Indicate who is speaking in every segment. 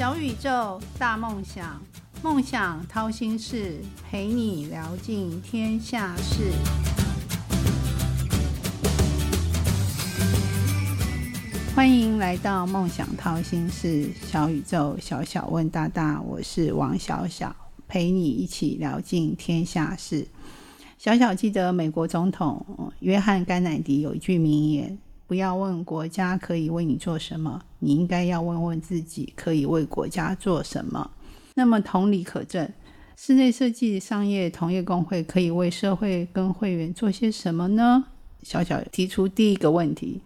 Speaker 1: 小宇宙，大梦想，梦想掏心事，陪你聊尽天下事。欢迎来到梦想掏心事，小宇宙，小小问大大，我是王小小，陪你一起聊尽天下事。小小记得美国总统约翰甘乃迪有一句名言。不要问国家可以为你做什么，你应该要问问自己可以为国家做什么。那么同理可证，室内设计商业同业工会可以为社会跟会员做些什么呢？小小提出第一个问题，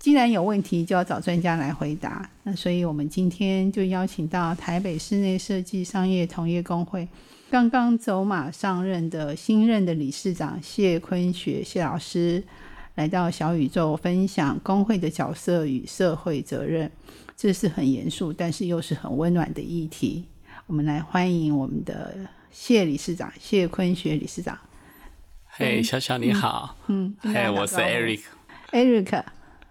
Speaker 1: 既然有问题，就要找专家来回答。那所以我们今天就邀请到台北室内设计商业同业工会刚刚走马上任的新任的理事长谢坤学谢老师。来到小宇宙分享工会的角色与社会责任，这是很严肃，但是又是很温暖的议题。我们来欢迎我们的谢理事长谢坤学理事长。
Speaker 2: 嘿，小小你好。嗯。嘿，我是 Eric。
Speaker 1: Eric。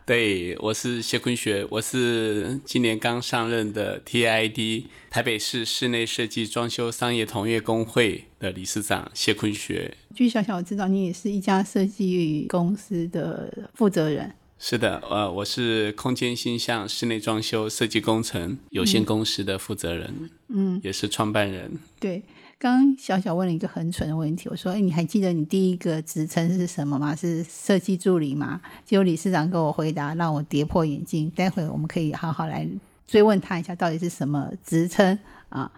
Speaker 2: 对，我是谢坤学，我是今年刚上任的 TID 台北市室内设计装修商业同业工会的理事长谢坤学。
Speaker 1: 据小小知道，你也是一家设计公司的负责人。
Speaker 2: 是的，呃，我是空间星象室内装修设计工程有限公司的负责人，嗯，也是创办人。
Speaker 1: 对。刚小小问了一个很蠢的问题，我说：“哎，你还记得你第一个职称是什么吗？是设计助理吗？”结果理事长跟我回答，让我跌破眼镜。待会我们可以好好来追问他一下，到底是什么职称啊？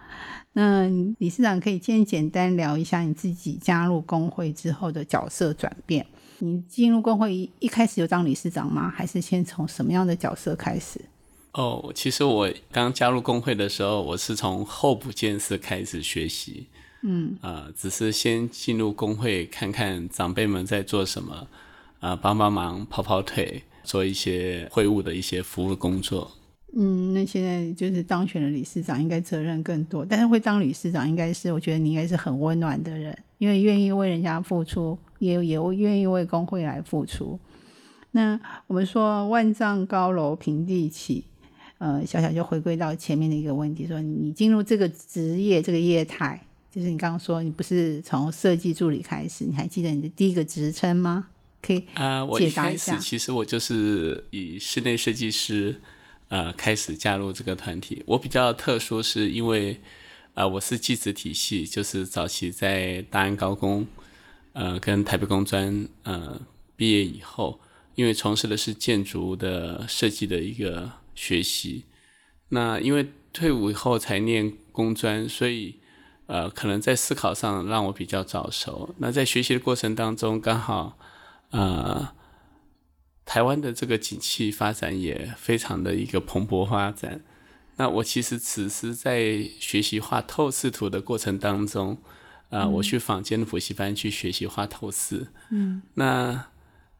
Speaker 1: 那理事长可以先简单聊一下你自己加入工会之后的角色转变。你进入工会一开始就当理事长吗？还是先从什么样的角色开始？
Speaker 2: 哦，其实我刚加入工会的时候，我是从候补监事开始学习，嗯，啊，只是先进入工会看看长辈们在做什么，啊，帮帮忙、跑跑腿，做一些会务的一些服务工作。
Speaker 1: 嗯，那现在就是当选了理事长，应该责任更多，但是会当理事长，应该是我觉得你应该是很温暖的人，因为愿意为人家付出，也也愿意为工会来付出。那我们说万丈高楼平地起。呃，小小就回归到前面的一个问题，说你进入这个职业这个业态，就是你刚刚说你不是从设计助理开始，你还记得你的第一个职称吗？可以
Speaker 2: 啊，我一开始其实我就是以室内设计师呃开始加入这个团体。我比较特殊是因为呃我是技职体系，就是早期在大安高工呃跟台北工专呃毕业以后，因为从事的是建筑的设计的一个。学习，那因为退伍以后才念工专，所以呃，可能在思考上让我比较早熟。那在学习的过程当中，刚好呃，台湾的这个景气发展也非常的一个蓬勃发展。那我其实此时在学习画透视图的过程当中，啊，我去坊间的补习班去学习画透视。嗯，那。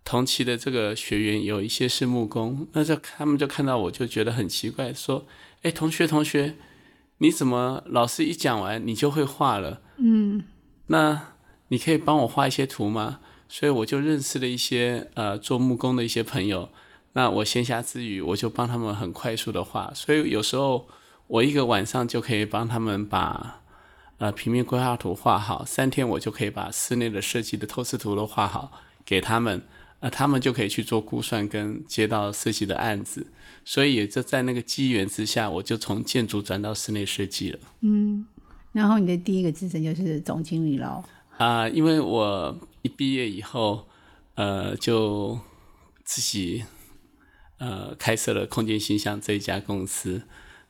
Speaker 2: 同期的这个学员有一些是木工，那就他们就看到我就觉得很奇怪，说：“哎，同学同学，你怎么老师一讲完你就会画了？嗯，那你可以帮我画一些图吗？”所以我就认识了一些呃做木工的一些朋友，那我闲暇之余我就帮他们很快速的画，所以有时候我一个晚上就可以帮他们把呃平面规划图画好，三天我就可以把室内的设计的透视图都画好给他们。那他们就可以去做估算跟接到设计的案子，所以也就在那个机缘之下，我就从建筑转到室内设计了。
Speaker 1: 嗯，然后你的第一个职称就是总经理喽？
Speaker 2: 啊，因为我一毕业以后，呃，就自己呃开设了空间形象这一家公司。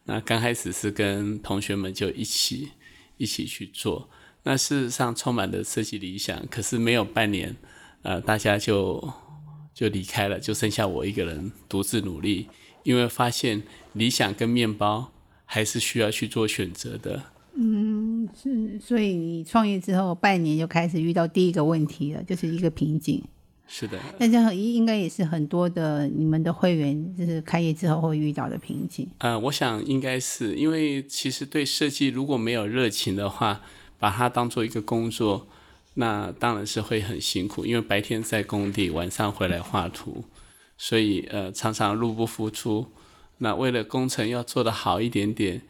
Speaker 2: 那刚开始是跟同学们就一起一起去做，那事实上充满了设计理想，可是没有半年。呃，大家就就离开了，就剩下我一个人独自努力，因为发现理想跟面包还是需要去做选择的。
Speaker 1: 嗯，是，所以你创业之后半年就开始遇到第一个问题了，就是一个瓶颈。
Speaker 2: 是的，
Speaker 1: 那这样应该也是很多的你们的会员就是开业之后会遇到的瓶颈。
Speaker 2: 呃，我想应该是因为其实对设计如果没有热情的话，把它当做一个工作。那当然是会很辛苦，因为白天在工地，晚上回来画图，所以呃常常入不敷出。那为了工程要做得好一点点，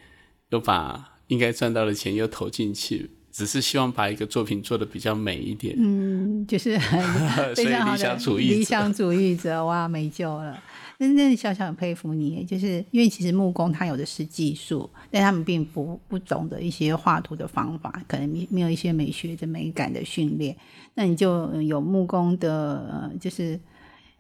Speaker 2: 又把应该赚到的钱又投进去，只是希望把一个作品做的比较美一点。
Speaker 1: 嗯，就是很 非常好的理想主义者，哇，没救了。真正小小佩服你，就是因为其实木工他有的是技术，但他们并不不懂得一些画图的方法，可能没没有一些美学的美感的训练。那你就有木工的，就是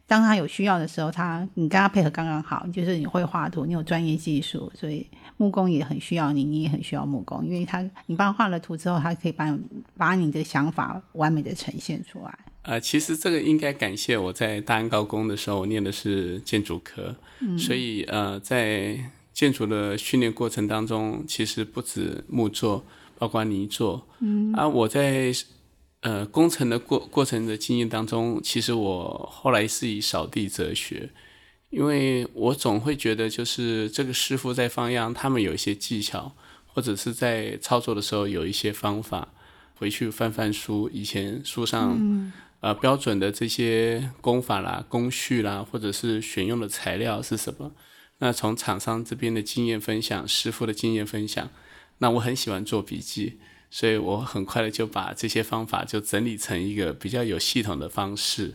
Speaker 1: 当他有需要的时候，他你跟他配合刚刚好，就是你会画图，你有专业技术，所以木工也很需要你，你也很需要木工，因为他你帮他画了图之后，他可以把把你的想法完美的呈现出来。
Speaker 2: 呃，其实这个应该感谢我在大安高工的时候，我念的是建筑科，所以呃，在建筑的训练过程当中，其实不止木作，包括泥作。嗯，啊，我在呃工程的过过程的经验当中，其实我后来是以扫地哲学，因为我总会觉得，就是这个师傅在放样，他们有一些技巧，或者是在操作的时候有一些方法，回去翻翻书，以前书上。呃，标准的这些功法啦、工序啦，或者是选用的材料是什么？那从厂商这边的经验分享、师傅的经验分享，那我很喜欢做笔记，所以我很快的就把这些方法就整理成一个比较有系统的方式，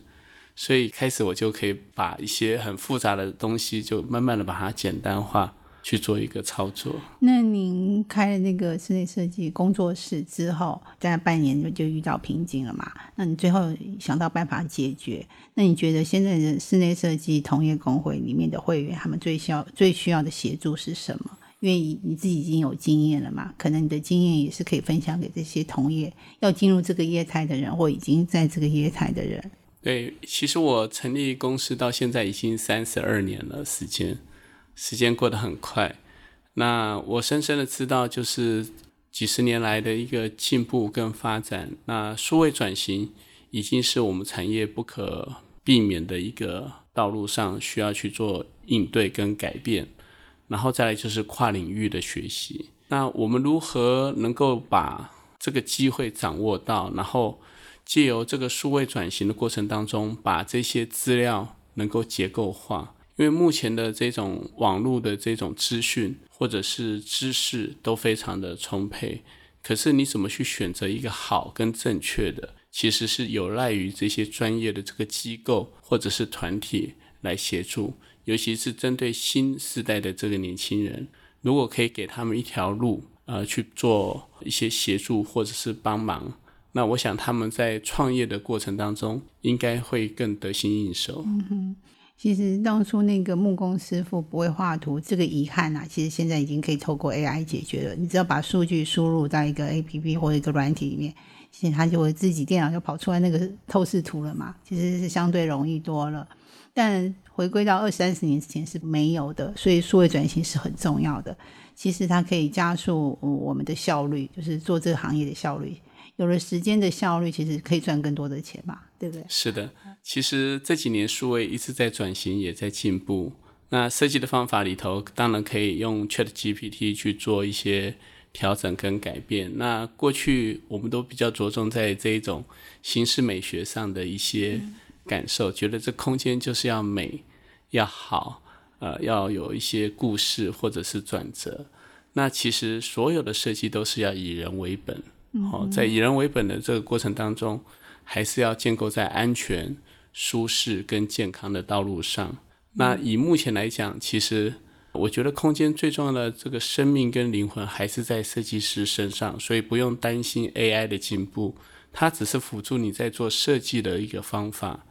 Speaker 2: 所以开始我就可以把一些很复杂的东西，就慢慢的把它简单化。去做一个操作。
Speaker 1: 那您开了那个室内设计工作室之后，大概半年就就遇到瓶颈了嘛？那你最后想到办法解决？那你觉得现在的室内设计同业工会里面的会员，他们最需要最需要的协助是什么？因为你自己已经有经验了嘛，可能你的经验也是可以分享给这些同业要进入这个业态的人，或已经在这个业态的人。
Speaker 2: 对，其实我成立公司到现在已经三十二年了时间。时间过得很快，那我深深的知道，就是几十年来的一个进步跟发展。那数位转型已经是我们产业不可避免的一个道路上需要去做应对跟改变。然后再来就是跨领域的学习。那我们如何能够把这个机会掌握到，然后借由这个数位转型的过程当中，把这些资料能够结构化。因为目前的这种网络的这种资讯或者是知识都非常的充沛，可是你怎么去选择一个好跟正确的，其实是有赖于这些专业的这个机构或者是团体来协助，尤其是针对新时代的这个年轻人，如果可以给他们一条路，呃，去做一些协助或者是帮忙，那我想他们在创业的过程当中应该会更得心应手。
Speaker 1: 嗯哼其实当初那个木工师傅不会画图，这个遗憾啊，其实现在已经可以透过 AI 解决了。你只要把数据输入到一个 APP 或一个软体里面，其实它就会自己电脑就跑出来那个透视图了嘛。其实是相对容易多了。但回归到二三十年之前是没有的，所以数位转型是很重要的。其实它可以加速我们的效率，就是做这个行业的效率。有了时间的效率，其实可以赚更多的钱吧，对不对？
Speaker 2: 是的，其实这几年数位一直在转型，也在进步。那设计的方法里头，当然可以用 Chat GPT 去做一些调整跟改变。那过去我们都比较着重在这一种形式美学上的一些感受，觉得这空间就是要美、要好，呃，要有一些故事或者是转折。那其实所有的设计都是要以人为本。好，在以人为本的这个过程当中，还是要建构在安全、舒适跟健康的道路上。那以目前来讲，其实我觉得空间最重要的这个生命跟灵魂还是在设计师身上，所以不用担心 AI 的进步，它只是辅助你在做设计的一个方法。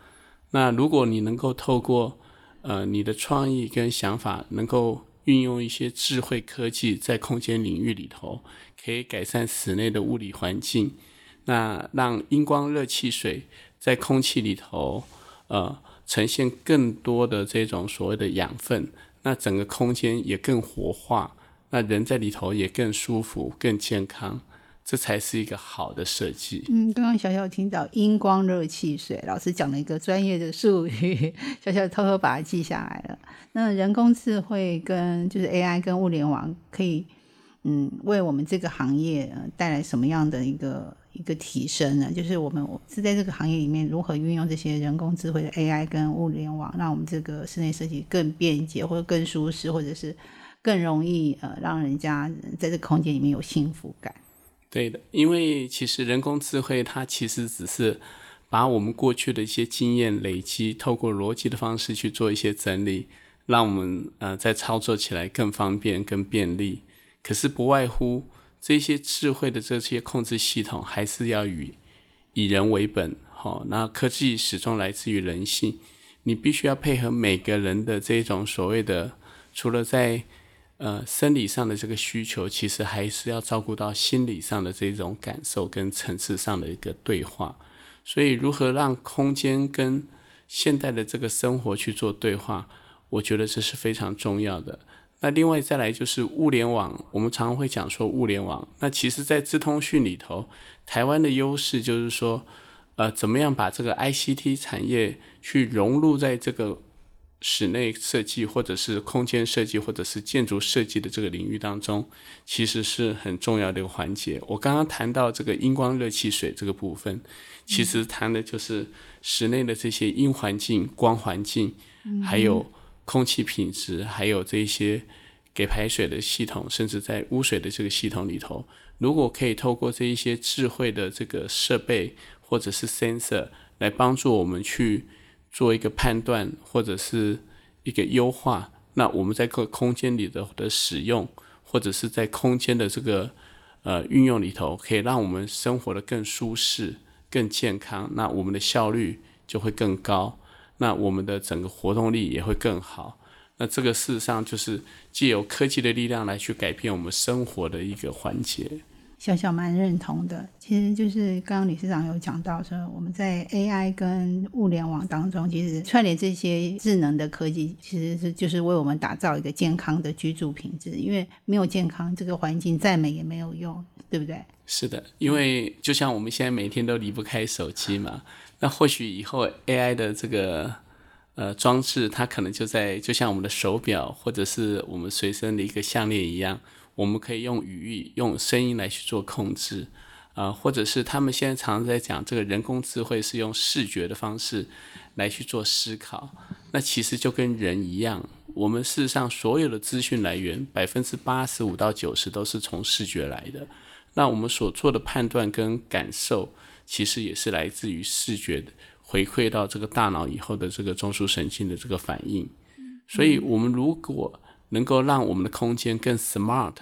Speaker 2: 那如果你能够透过呃你的创意跟想法，能够运用一些智慧科技在空间领域里头。可以改善室内的物理环境，那让阴光、热气、水在空气里头，呃，呈现更多的这种所谓的养分，那整个空间也更活化，那人在里头也更舒服、更健康，这才是一个好的设计。
Speaker 1: 嗯，刚刚小小听到阴光、热气、水，老师讲了一个专业的术语，小小偷偷把它记下来了。那人工智慧跟就是 AI 跟物联网可以。嗯，为我们这个行业带来什么样的一个一个提升呢？就是我们是在这个行业里面如何运用这些人工智慧的 AI 跟物联网，让我们这个室内设计更便捷，或者更舒适，或者是更容易呃让人家在这个空间里面有幸福感。
Speaker 2: 对的，因为其实人工智慧它其实只是把我们过去的一些经验累积，透过逻辑的方式去做一些整理，让我们呃在操作起来更方便、更便利。可是不外乎这些智慧的这些控制系统，还是要以以人为本。好，那科技始终来自于人性，你必须要配合每个人的这种所谓的，除了在呃，生理上的这个需求，其实还是要照顾到心理上的这种感受跟层次上的一个对话。所以，如何让空间跟现代的这个生活去做对话，我觉得这是非常重要的。那另外再来就是物联网，我们常常会讲说物联网。那其实，在资通讯里头，台湾的优势就是说，呃，怎么样把这个 ICT 产业去融入在这个。室内设计，或者是空间设计，或者是建筑设计的这个领域当中，其实是很重要的一个环节。我刚刚谈到这个阴光热气水这个部分，其实谈的就是室内的这些音环境、光环境，还有空气品质，还有这些给排水的系统，甚至在污水的这个系统里头，如果可以透过这一些智慧的这个设备或者是 sensor 来帮助我们去。做一个判断或者是一个优化，那我们在个空间里的的使用，或者是在空间的这个呃运用里头，可以让我们生活的更舒适、更健康，那我们的效率就会更高，那我们的整个活动力也会更好。那这个事实上就是借由科技的力量来去改变我们生活的一个环节。
Speaker 1: 小小蛮认同的，其实就是刚刚理事长有讲到说，我们在 AI 跟物联网当中，其实串联这些智能的科技，其实是就是为我们打造一个健康的居住品质。因为没有健康，这个环境再美也没有用，对不对？
Speaker 2: 是的，因为就像我们现在每天都离不开手机嘛，那或许以后 AI 的这个呃装置，它可能就在就像我们的手表或者是我们随身的一个项链一样。我们可以用语义、用声音来去做控制，啊，或者是他们现在常常在讲这个人工智慧是用视觉的方式来去做思考。那其实就跟人一样，我们事实上所有的资讯来源百分之八十五到九十都是从视觉来的。那我们所做的判断跟感受，其实也是来自于视觉的回馈到这个大脑以后的这个中枢神经的这个反应。所以，我们如果能够让我们的空间更 smart，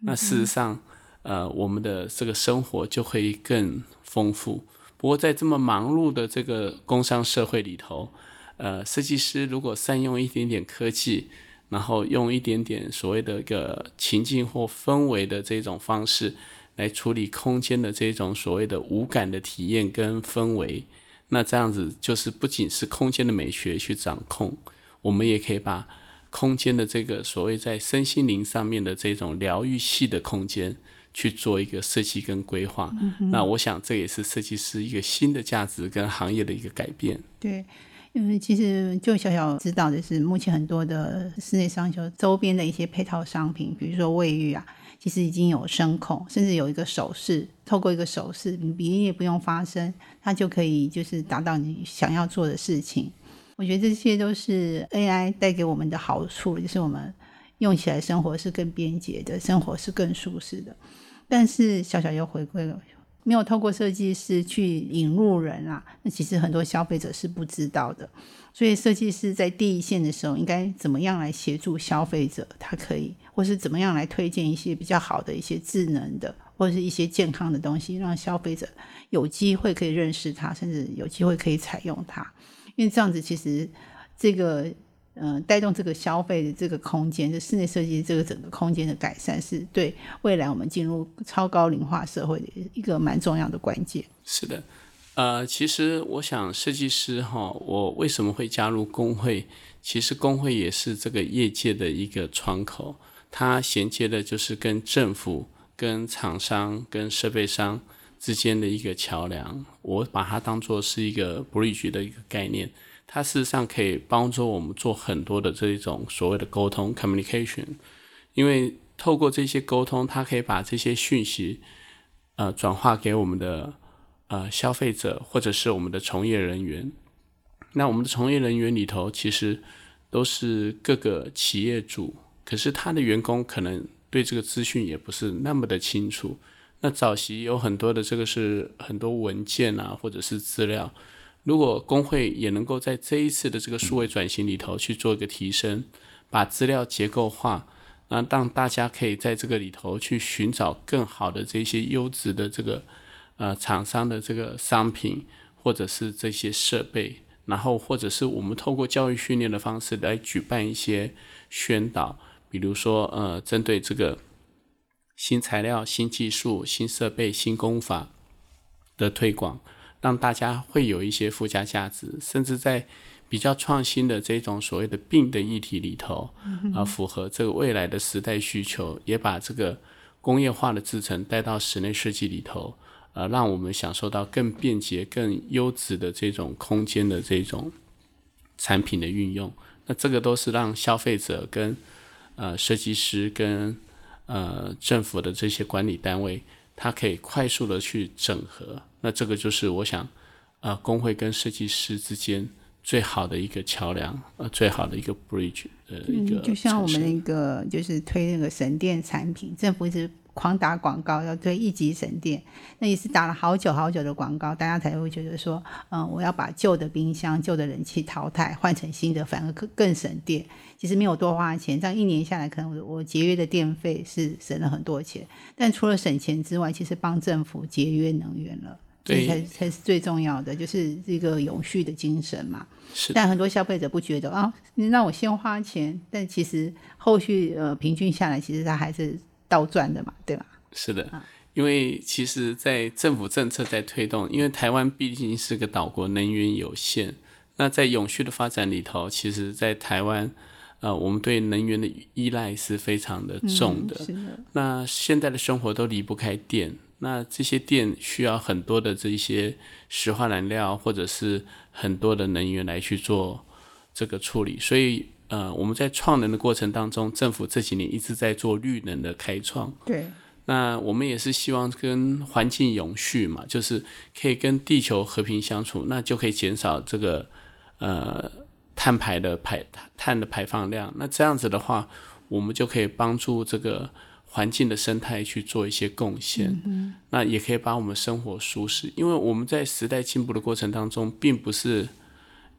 Speaker 2: 那事实上，呃，我们的这个生活就会更丰富。不过，在这么忙碌的这个工商社会里头，呃，设计师如果善用一点点科技，然后用一点点所谓的一个情境或氛围的这种方式来处理空间的这种所谓的无感的体验跟氛围，那这样子就是不仅是空间的美学去掌控，我们也可以把。空间的这个所谓在身心灵上面的这种疗愈系的空间去做一个设计跟规划，那我想这也是设计师一个新的价值跟行业的一个改变。
Speaker 1: 对，因为其实就小小知道的是，目前很多的室内商修周边的一些配套商品，比如说卫浴啊，其实已经有声控，甚至有一个手势，透过一个手势，你鼻音也不用发声，它就可以就是达到你想要做的事情。我觉得这些都是 AI 带给我们的好处，就是我们用起来生活是更便捷的，生活是更舒适的。但是小小又回归了，没有透过设计师去引入人啊，那其实很多消费者是不知道的。所以设计师在第一线的时候，应该怎么样来协助消费者？他可以，或是怎么样来推荐一些比较好的一些智能的，或者是一些健康的东西，让消费者有机会可以认识它，甚至有机会可以采用它。因为这样子，其实这个嗯，带动这个消费的这个空间，就室内设计这个整个空间的改善，是对未来我们进入超高龄化社会的一个蛮重要的关键。
Speaker 2: 是的，呃，其实我想设计师哈，我为什么会加入工会？其实工会也是这个业界的一个窗口，它衔接的就是跟政府、跟厂商、跟设备商。之间的一个桥梁，我把它当做是一个 bridge 的一个概念，它事实上可以帮助我们做很多的这一种所谓的沟通 communication，因为透过这些沟通，它可以把这些讯息呃转化给我们的呃消费者或者是我们的从业人员。那我们的从业人员里头，其实都是各个企业主可是他的员工可能对这个资讯也不是那么的清楚。那早期有很多的这个是很多文件啊，或者是资料，如果工会也能够在这一次的这个数位转型里头去做一个提升，把资料结构化，那让大家可以在这个里头去寻找更好的这些优质的这个呃厂商的这个商品，或者是这些设备，然后或者是我们透过教育训练的方式来举办一些宣导，比如说呃针对这个。新材料、新技术、新设备、新工法的推广，让大家会有一些附加价值，甚至在比较创新的这种所谓的病的议题里头，啊，符合这个未来的时代需求，也把这个工业化的制成带到室内设计里头，呃，让我们享受到更便捷、更优质的这种空间的这种产品的运用。那这个都是让消费者跟呃设计师跟呃，政府的这些管理单位，它可以快速的去整合，那这个就是我想，呃，工会跟设计师之间最好的一个桥梁，呃，最好的一个 bridge，呃，一个。
Speaker 1: 就像我们那个就是推那个神殿产品，政府一直。狂打广告要推一级省电，那也是打了好久好久的广告，大家才会觉得说，嗯，我要把旧的冰箱、旧的冷气淘汰，换成新的，反而更更省电。其实没有多花钱，这样一年下来，可能我我节约的电费是省了很多钱。但除了省钱之外，其实帮政府节约能源了，这才才是最重要的，就是这个永续的精神嘛。
Speaker 2: 是。
Speaker 1: 但很多消费者不觉得啊，你让我先花钱，但其实后续呃平均下来，其实它还是。倒转的嘛，对吧？
Speaker 2: 是的，因为其实，在政府政策在推动，因为台湾毕竟是个岛国，能源有限。那在永续的发展里头，其实，在台湾，呃，我们对能源的依赖是非常的重的。那现在的生活都离不开电，那这些电需要很多的这些石化燃料，或者是很多的能源来去做这个处理，所以。呃，我们在创能的过程当中，政府这几年一直在做绿能的开创。
Speaker 1: 对，
Speaker 2: 那我们也是希望跟环境永续嘛，就是可以跟地球和平相处，那就可以减少这个呃碳排的排碳的排放量。那这样子的话，我们就可以帮助这个环境的生态去做一些贡献。嗯，那也可以把我们生活舒适，因为我们在时代进步的过程当中，并不是。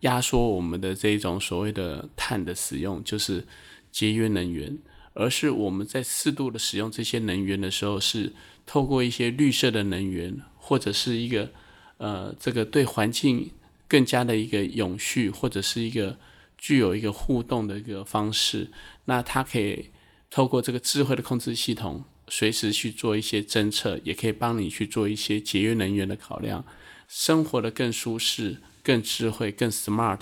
Speaker 2: 压缩我们的这种所谓的碳的使用，就是节约能源，而是我们在适度的使用这些能源的时候，是透过一些绿色的能源，或者是一个呃这个对环境更加的一个永续，或者是一个具有一个互动的一个方式。那它可以透过这个智慧的控制系统，随时去做一些侦测，也可以帮你去做一些节约能源的考量，生活的更舒适。更智慧、更 smart，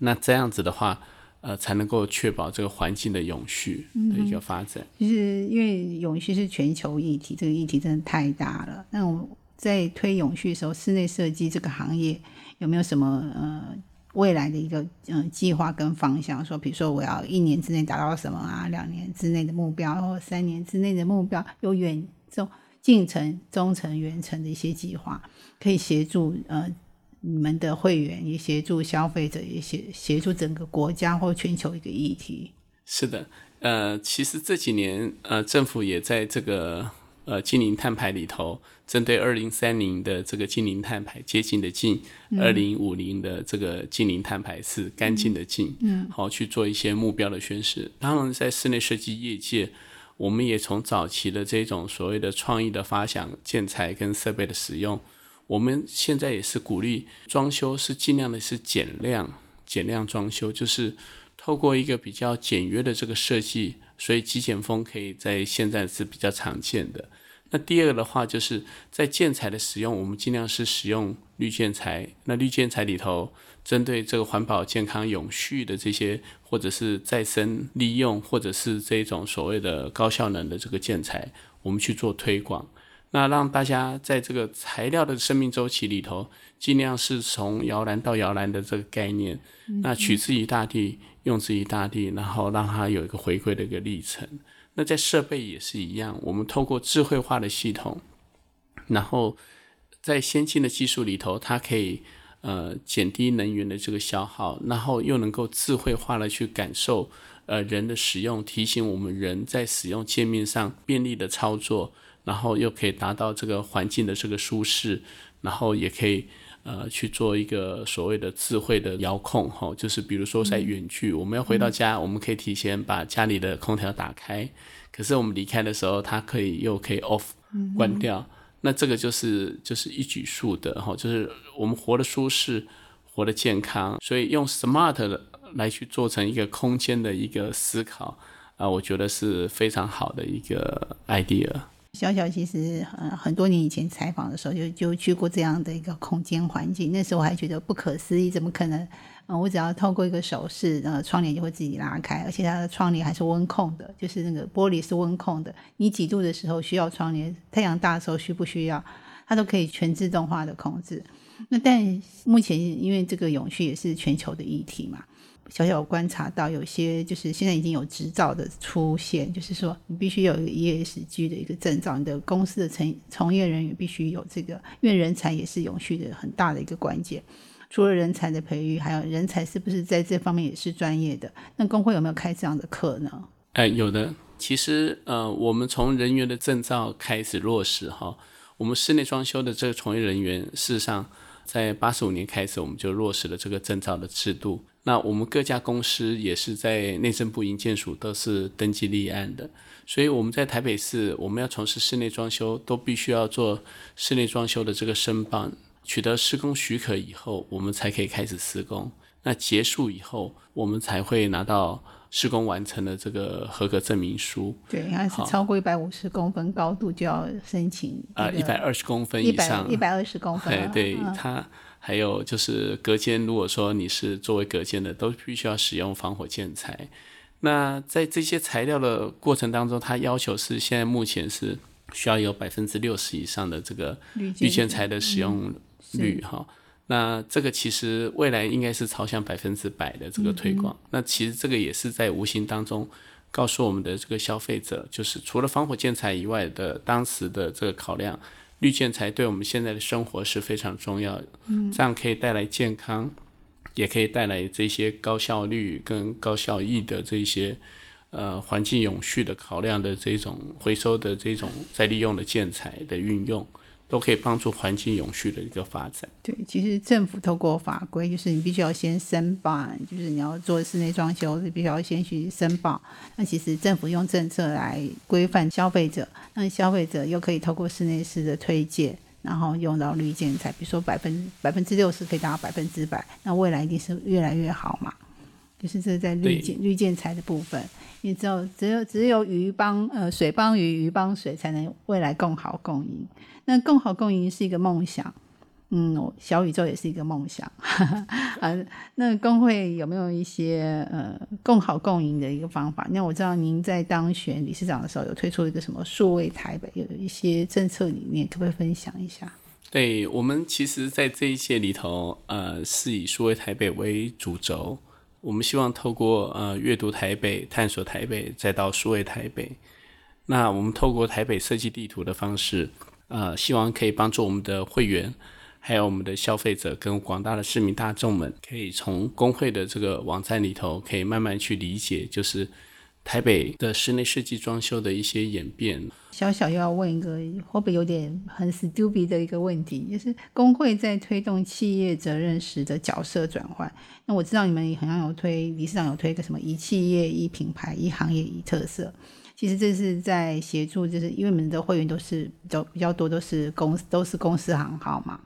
Speaker 2: 那这样子的话，呃，才能够确保这个环境的永续的一个发展。
Speaker 1: 其实因为永续是全球议题，这个议题真的太大了。那我们在推永续的时候，室内设计这个行业有没有什么呃未来的一个嗯计划跟方向？说，比如说我要一年之内达到什么啊，两年之内的目标，或三年之内的目标，有远中近程、中程、远程的一些计划，可以协助呃。你们的会员也协助消费者，也协协助整个国家或全球一个议题。
Speaker 2: 是的，呃，其实这几年，呃，政府也在这个呃近零碳排里头，针对二零三零的这个近零碳排接近的近，二零五零的这个近零碳排是干净的净，嗯，好去做一些目标的宣示。当然，在室内设计业界，我们也从早期的这种所谓的创意的发想、建材跟设备的使用。我们现在也是鼓励装修是尽量的是减量，减量装修，就是透过一个比较简约的这个设计，所以极简风可以在现在是比较常见的。那第二个的话，就是在建材的使用，我们尽量是使用绿建材。那绿建材里头，针对这个环保、健康、永续的这些，或者是再生利用，或者是这种所谓的高效能的这个建材，我们去做推广。那让大家在这个材料的生命周期里头，尽量是从摇篮到摇篮的这个概念，那取之于大地，用之于大地，然后让它有一个回归的一个历程。那在设备也是一样，我们透过智慧化的系统，然后在先进的技术里头，它可以呃减低能源的这个消耗，然后又能够智慧化的去感受呃人的使用，提醒我们人在使用界面上便利的操作，然后又可以达到这个环境的这个舒适，然后也可以呃去做一个所谓的智慧的遥控哈，就是比如说在远距，我们要回到家，我们可以提前把家里的空调打开，可是我们离开的时候，它可以又可以 off 关掉。那这个就是就是一举数得哈，就是我们活得舒适，活得健康，所以用 smart 来去做成一个空间的一个思考啊，我觉得是非常好的一个 idea。
Speaker 1: 小小其实呃很多年以前采访的时候就就去过这样的一个空间环境，那时候我还觉得不可思议，怎么可能？嗯，我只要透过一个手势，呃，窗帘就会自己拉开，而且它的窗帘还是温控的，就是那个玻璃是温控的。你几度的时候需要窗帘，太阳大的时候需不需要，它都可以全自动化的控制。那但目前因为这个永续也是全球的议题嘛，小小观察到有些就是现在已经有执照的出现，就是说你必须有一个 ESG 的一个证照，你的公司的从从业人员必须有这个，因为人才也是永续的很大的一个关键。除了人才的培育，还有人才是不是在这方面也是专业的？那工会有没有开这样的课呢？
Speaker 2: 哎，有的。其实，呃，我们从人员的证照开始落实哈。我们室内装修的这个从业人员，事实上在八十五年开始，我们就落实了这个证照的制度。那我们各家公司也是在内政部营建署都是登记立案的，所以我们在台北市，我们要从事室内装修，都必须要做室内装修的这个申报。取得施工许可以后，我们才可以开始施工。那结束以后，我们才会拿到施工完成的这个合格证明书。
Speaker 1: 对，应该是超过一百五十公分高度就要申请。
Speaker 2: 啊，一百二十公分以上，
Speaker 1: 一百二十公分。
Speaker 2: 哎，对它还有就是隔间，如果说你是作为隔间的，都必须要使用防火建材。那在这些材料的过程当中，它要求是现在目前是需要有百分之六十以上的这个绿建材的使用。率哈，那这个其实未来应该是朝向百分之百的这个推广。那其实这个也是在无形当中告诉我们的这个消费者，就是除了防火建材以外的当时的这个考量，绿建材对我们现在的生活是非常重要的。嗯，这样可以带来健康，也可以带来这些高效率跟高效益的这些呃环境永续的考量的这种回收的这种再利用的建材的运用。都可以帮助环境永续的一个发展。
Speaker 1: 对，其实政府透过法规，就是你必须要先申报，就是你要做室内装修，是必须要先去申报。那其实政府用政策来规范消费者，那消费者又可以透过室内师的推荐，然后用到绿建材，比如说百分百分之六十可以达到百分之百，那未来一定是越来越好嘛。就是这在绿建绿建材的部分，你只有，只有只有鱼帮呃水帮鱼，鱼帮水，才能未来更好共赢。那更好共赢是一个梦想，嗯，小宇宙也是一个梦想。啊，那工会有没有一些呃更好共赢的一个方法？那我知道您在当选理事长的时候，有推出一个什么数位台北，有一些政策理念，可不可以分享一下？
Speaker 2: 对我们，其实，在这一届里头，呃，是以数位台北为主轴。我们希望透过呃阅读台北、探索台北，再到数位台北。那我们透过台北设计地图的方式，呃，希望可以帮助我们的会员，还有我们的消费者跟广大的市民大众们，可以从工会的这个网站里头，可以慢慢去理解，就是。台北的室内设计装修的一些演变，
Speaker 1: 小小又要问一个会不会有点很 stupid 的一个问题，就是工会在推动企业责任时的角色转换。那我知道你们好像有推理事长有推一个什么一企业一品牌一行业一特色，其实这是在协助，就是因为我们的会员都是比较比较多都是公都是公司行号嘛，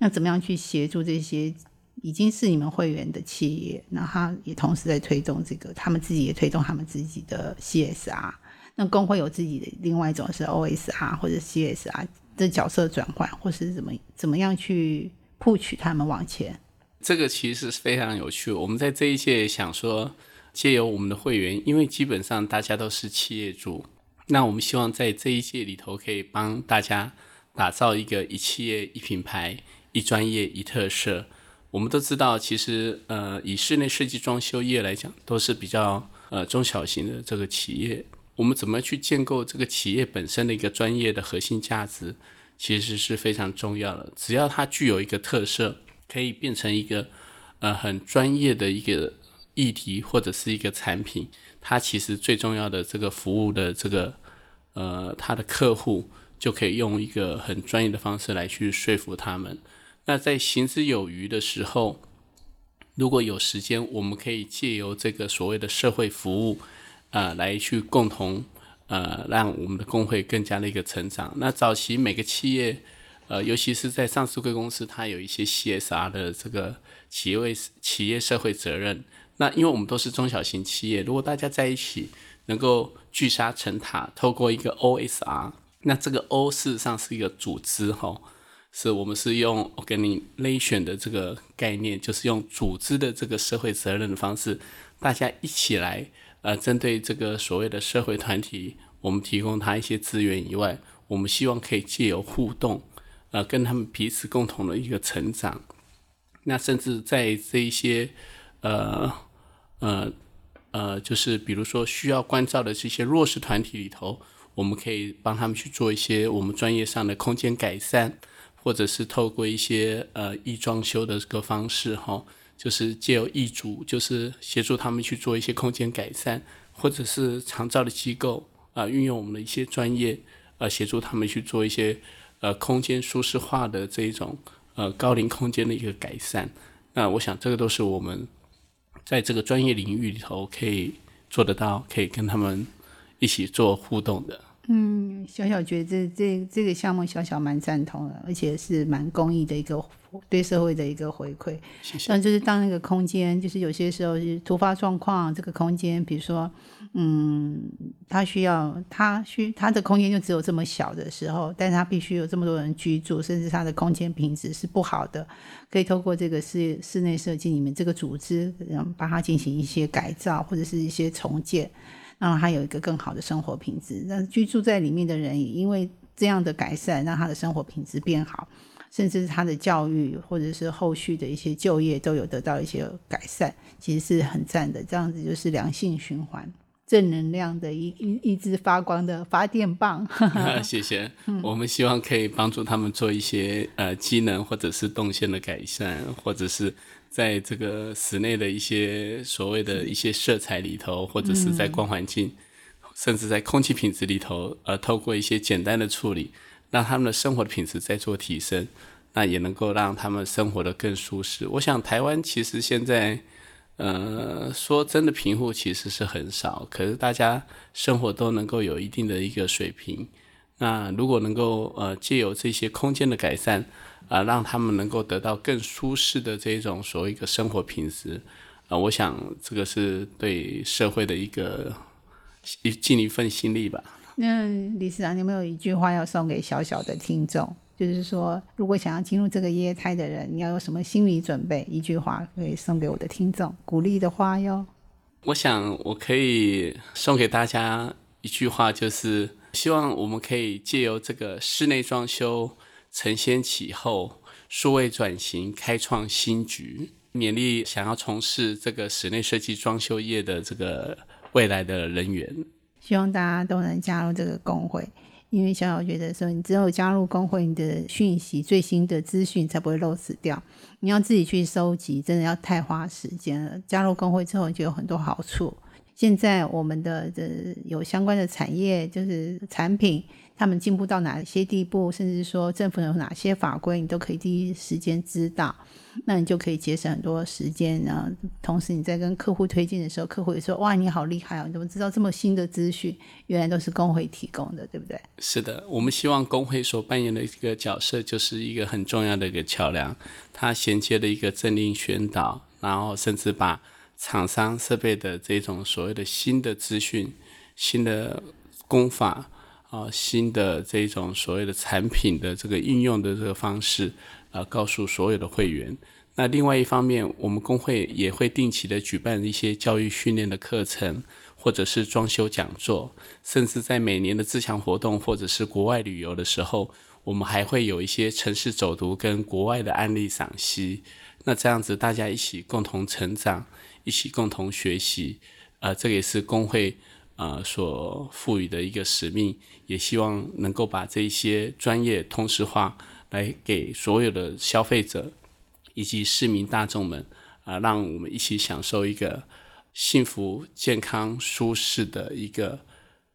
Speaker 1: 那怎么样去协助这些？已经是你们会员的企业，那他也同时在推动这个，他们自己也推动他们自己的 CSR。那工会有自己的另外一种是 OSR 或者 CSR 的角色转换，或是怎么怎么样去 push 他们往前。
Speaker 2: 这个其实是非常有趣。我们在这一届想说，借由我们的会员，因为基本上大家都是企业主，那我们希望在这一届里头可以帮大家打造一个一企业一品牌一专业一特色。我们都知道，其实呃，以室内设计装修业来讲，都是比较呃中小型的这个企业。我们怎么去建构这个企业本身的一个专业的核心价值，其实是非常重要的。只要它具有一个特色，可以变成一个呃很专业的一个议题或者是一个产品，它其实最重要的这个服务的这个呃，它的客户就可以用一个很专业的方式来去说服他们。那在行之有余的时候，如果有时间，我们可以借由这个所谓的社会服务啊，来去共同呃，让我们的工会更加的一个成长。那早期每个企业。呃，尤其是在上市贵公司，它有一些 CSR 的这个企业为企业社会责任。那因为我们都是中小型企业，如果大家在一起能够聚沙成塔，透过一个 OSR，那这个 O 事实上是一个组织哈，是我们是用 organization 的这个概念，就是用组织的这个社会责任的方式，大家一起来呃，针对这个所谓的社会团体，我们提供他一些资源以外，我们希望可以借由互动。呃，跟他们彼此共同的一个成长，那甚至在这一些呃呃呃，就是比如说需要关照的这些弱势团体里头，我们可以帮他们去做一些我们专业上的空间改善，或者是透过一些呃易装修的这个方式哈，就是借由易主，就是协助他们去做一些空间改善，或者是长照的机构啊，运用我们的一些专业呃，协助他们去做一些。呃，空间舒适化的这一种呃高龄空间的一个改善，那我想这个都是我们在这个专业领域里头可以做得到，可以跟他们一起做互动的。
Speaker 1: 嗯，小小觉得这这这个项目小小蛮赞同的，而且是蛮公益的一个对社会的一个回馈。
Speaker 2: 但
Speaker 1: 就是当那个空间，就是有些时候是突发状况，这个空间，比如说，嗯，他需要他需他的空间就只有这么小的时候，但是他必须有这么多人居住，甚至他的空间品质是不好的，可以透过这个室室内设计里面这个组织，然后，帮他进行一些改造或者是一些重建。让他有一个更好的生活品质，让居住在里面的人也因为这样的改善，让他的生活品质变好，甚至是他的教育或者是后续的一些就业都有得到一些改善，其实是很赞的。这样子就是良性循环，正能量的一一一支发光的发电棒。
Speaker 2: 谢谢，我们希望可以帮助他们做一些呃机能或者是动线的改善，或者是。在这个室内的一些所谓的一些色彩里头，或者是在光环境，甚至在空气品质里头，呃，透过一些简单的处理，让他们的生活的品质在做提升，那也能够让他们生活的更舒适。我想台湾其实现在，呃，说真的贫富其实是很少，可是大家生活都能够有一定的一个水平。那如果能够呃借由这些空间的改善，啊，让他们能够得到更舒适的这种所谓一个生活品质，啊，我想这个是对社会的一个一尽一份心力吧。
Speaker 1: 那李市长，你有没有一句话要送给小小的听众？就是说，如果想要进入这个业态的人，你要有什么心理准备？一句话可以送给我的听众，鼓励的话哟。
Speaker 2: 我想我可以送给大家一句话，就是希望我们可以借由这个室内装修。承先启后，数位转型，开创新局，勉励想要从事这个室内设计装修业的这个未来的人员。
Speaker 1: 希望大家都能加入这个工会，因为小小觉得说，你只有加入工会，你的讯息最新的资讯才不会漏死掉。你要自己去收集，真的要太花时间了。加入工会之后，就有很多好处。现在我们的这有相关的产业，就是产品。他们进步到哪些地步，甚至说政府有哪些法规，你都可以第一时间知道，那你就可以节省很多时间。然后，同时你在跟客户推荐的时候，客户也说：“哇，你好厉害哦，你怎么知道这么新的资讯？原来都是工会提供的，对不对？”
Speaker 2: 是的，我们希望工会所扮演的一个角色，就是一个很重要的一个桥梁，它衔接了一个政令宣导，然后甚至把厂商设备的这种所谓的新的资讯、新的工法。啊，新的这种所谓的产品的这个应用的这个方式，啊，告诉所有的会员。那另外一方面，我们工会也会定期的举办一些教育训练的课程，或者是装修讲座，甚至在每年的自强活动或者是国外旅游的时候，我们还会有一些城市走读跟国外的案例赏析。那这样子大家一起共同成长，一起共同学习，啊，这个也是工会。呃，所赋予的一个使命，也希望能够把这些专业通识化，来给所有的消费者以及市民大众们，啊，让我们一起享受一个幸福、健康、舒适的一个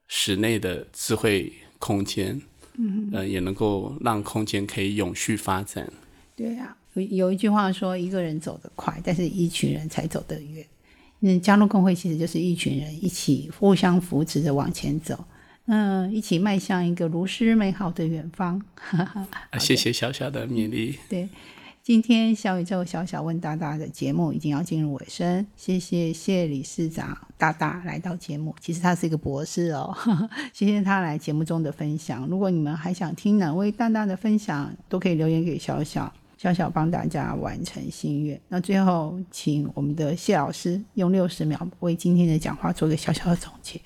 Speaker 2: 室内的智慧空间，嗯，呃，也能够让空间可以永续发展。
Speaker 1: 对呀，有有一句话说，一个人走得快，但是一群人才走得远。嗯，加入工会其实就是一群人一起互相扶持着往前走，嗯，一起迈向一个如诗美好的远方。
Speaker 2: 谢谢小小的米粒。
Speaker 1: 对。今天小宇宙小小问大大的节目已经要进入尾声，谢谢谢理事长大大来到节目。其实他是一个博士哦，谢谢他来节目中的分享。如果你们还想听哪位大大的分享，都可以留言给小小，小小帮大家完成心愿。那最后，请我们的谢老师用六十秒为今天的讲话做个小小的总结。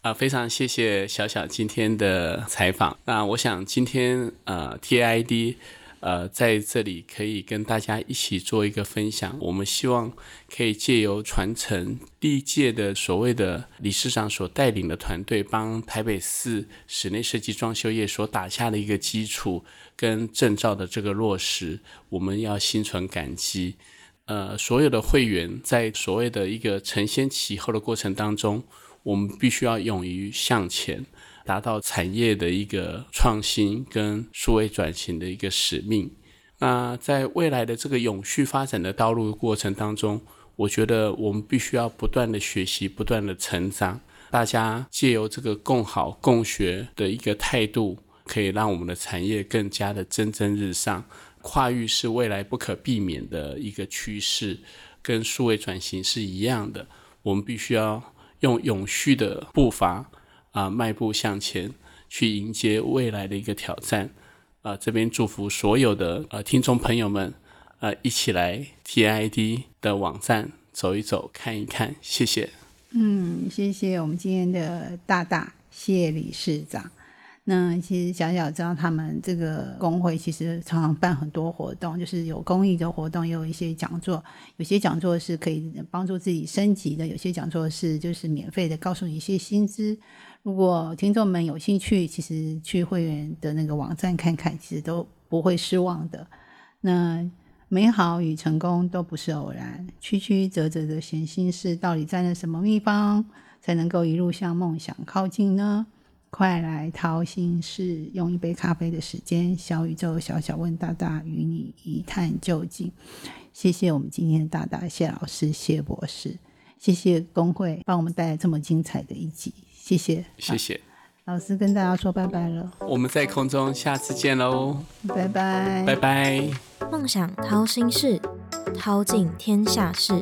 Speaker 2: 啊，非常谢谢小小今天的采访。那我想今天呃，TID。呃，在这里可以跟大家一起做一个分享。我们希望可以借由传承第一届的所谓的理事长所带领的团队，帮台北市室内设计装修业所打下的一个基础跟证照的这个落实，我们要心存感激。呃，所有的会员在所谓的一个承先启后的过程当中，我们必须要勇于向前。达到产业的一个创新跟数位转型的一个使命。那在未来的这个永续发展的道路过程当中，我觉得我们必须要不断的学习，不断的成长。大家借由这个共好共学的一个态度，可以让我们的产业更加的蒸蒸日上。跨域是未来不可避免的一个趋势，跟数位转型是一样的。我们必须要用永续的步伐。啊，迈步向前，去迎接未来的一个挑战。啊，这边祝福所有的呃听众朋友们，呃，一起来 TID 的网站走一走，看一看。谢谢。
Speaker 1: 嗯，谢谢我们今天的大大谢理事长。那其实小小知道，他们这个工会其实常常办很多活动，就是有公益的活动，也有一些讲座。有些讲座是可以帮助自己升级的，有些讲座是就是免费的，告诉你一些薪资。如果听众们有兴趣，其实去会员的那个网站看看，其实都不会失望的。那美好与成功都不是偶然，曲曲折折的闲心事，到底在了什么秘方，才能够一路向梦想靠近呢？快来掏心事，用一杯咖啡的时间，小宇宙小小问大大，与你一探究竟。谢谢我们今天的大大谢老师谢博士，谢谢工会帮我们带来这么精彩的一集。谢谢，
Speaker 2: 谢谢
Speaker 1: 老师，跟大家说拜拜了。
Speaker 2: 我们在空中下次见喽，
Speaker 1: 拜拜，
Speaker 2: 拜拜。
Speaker 3: 梦想掏心事，掏尽天下事。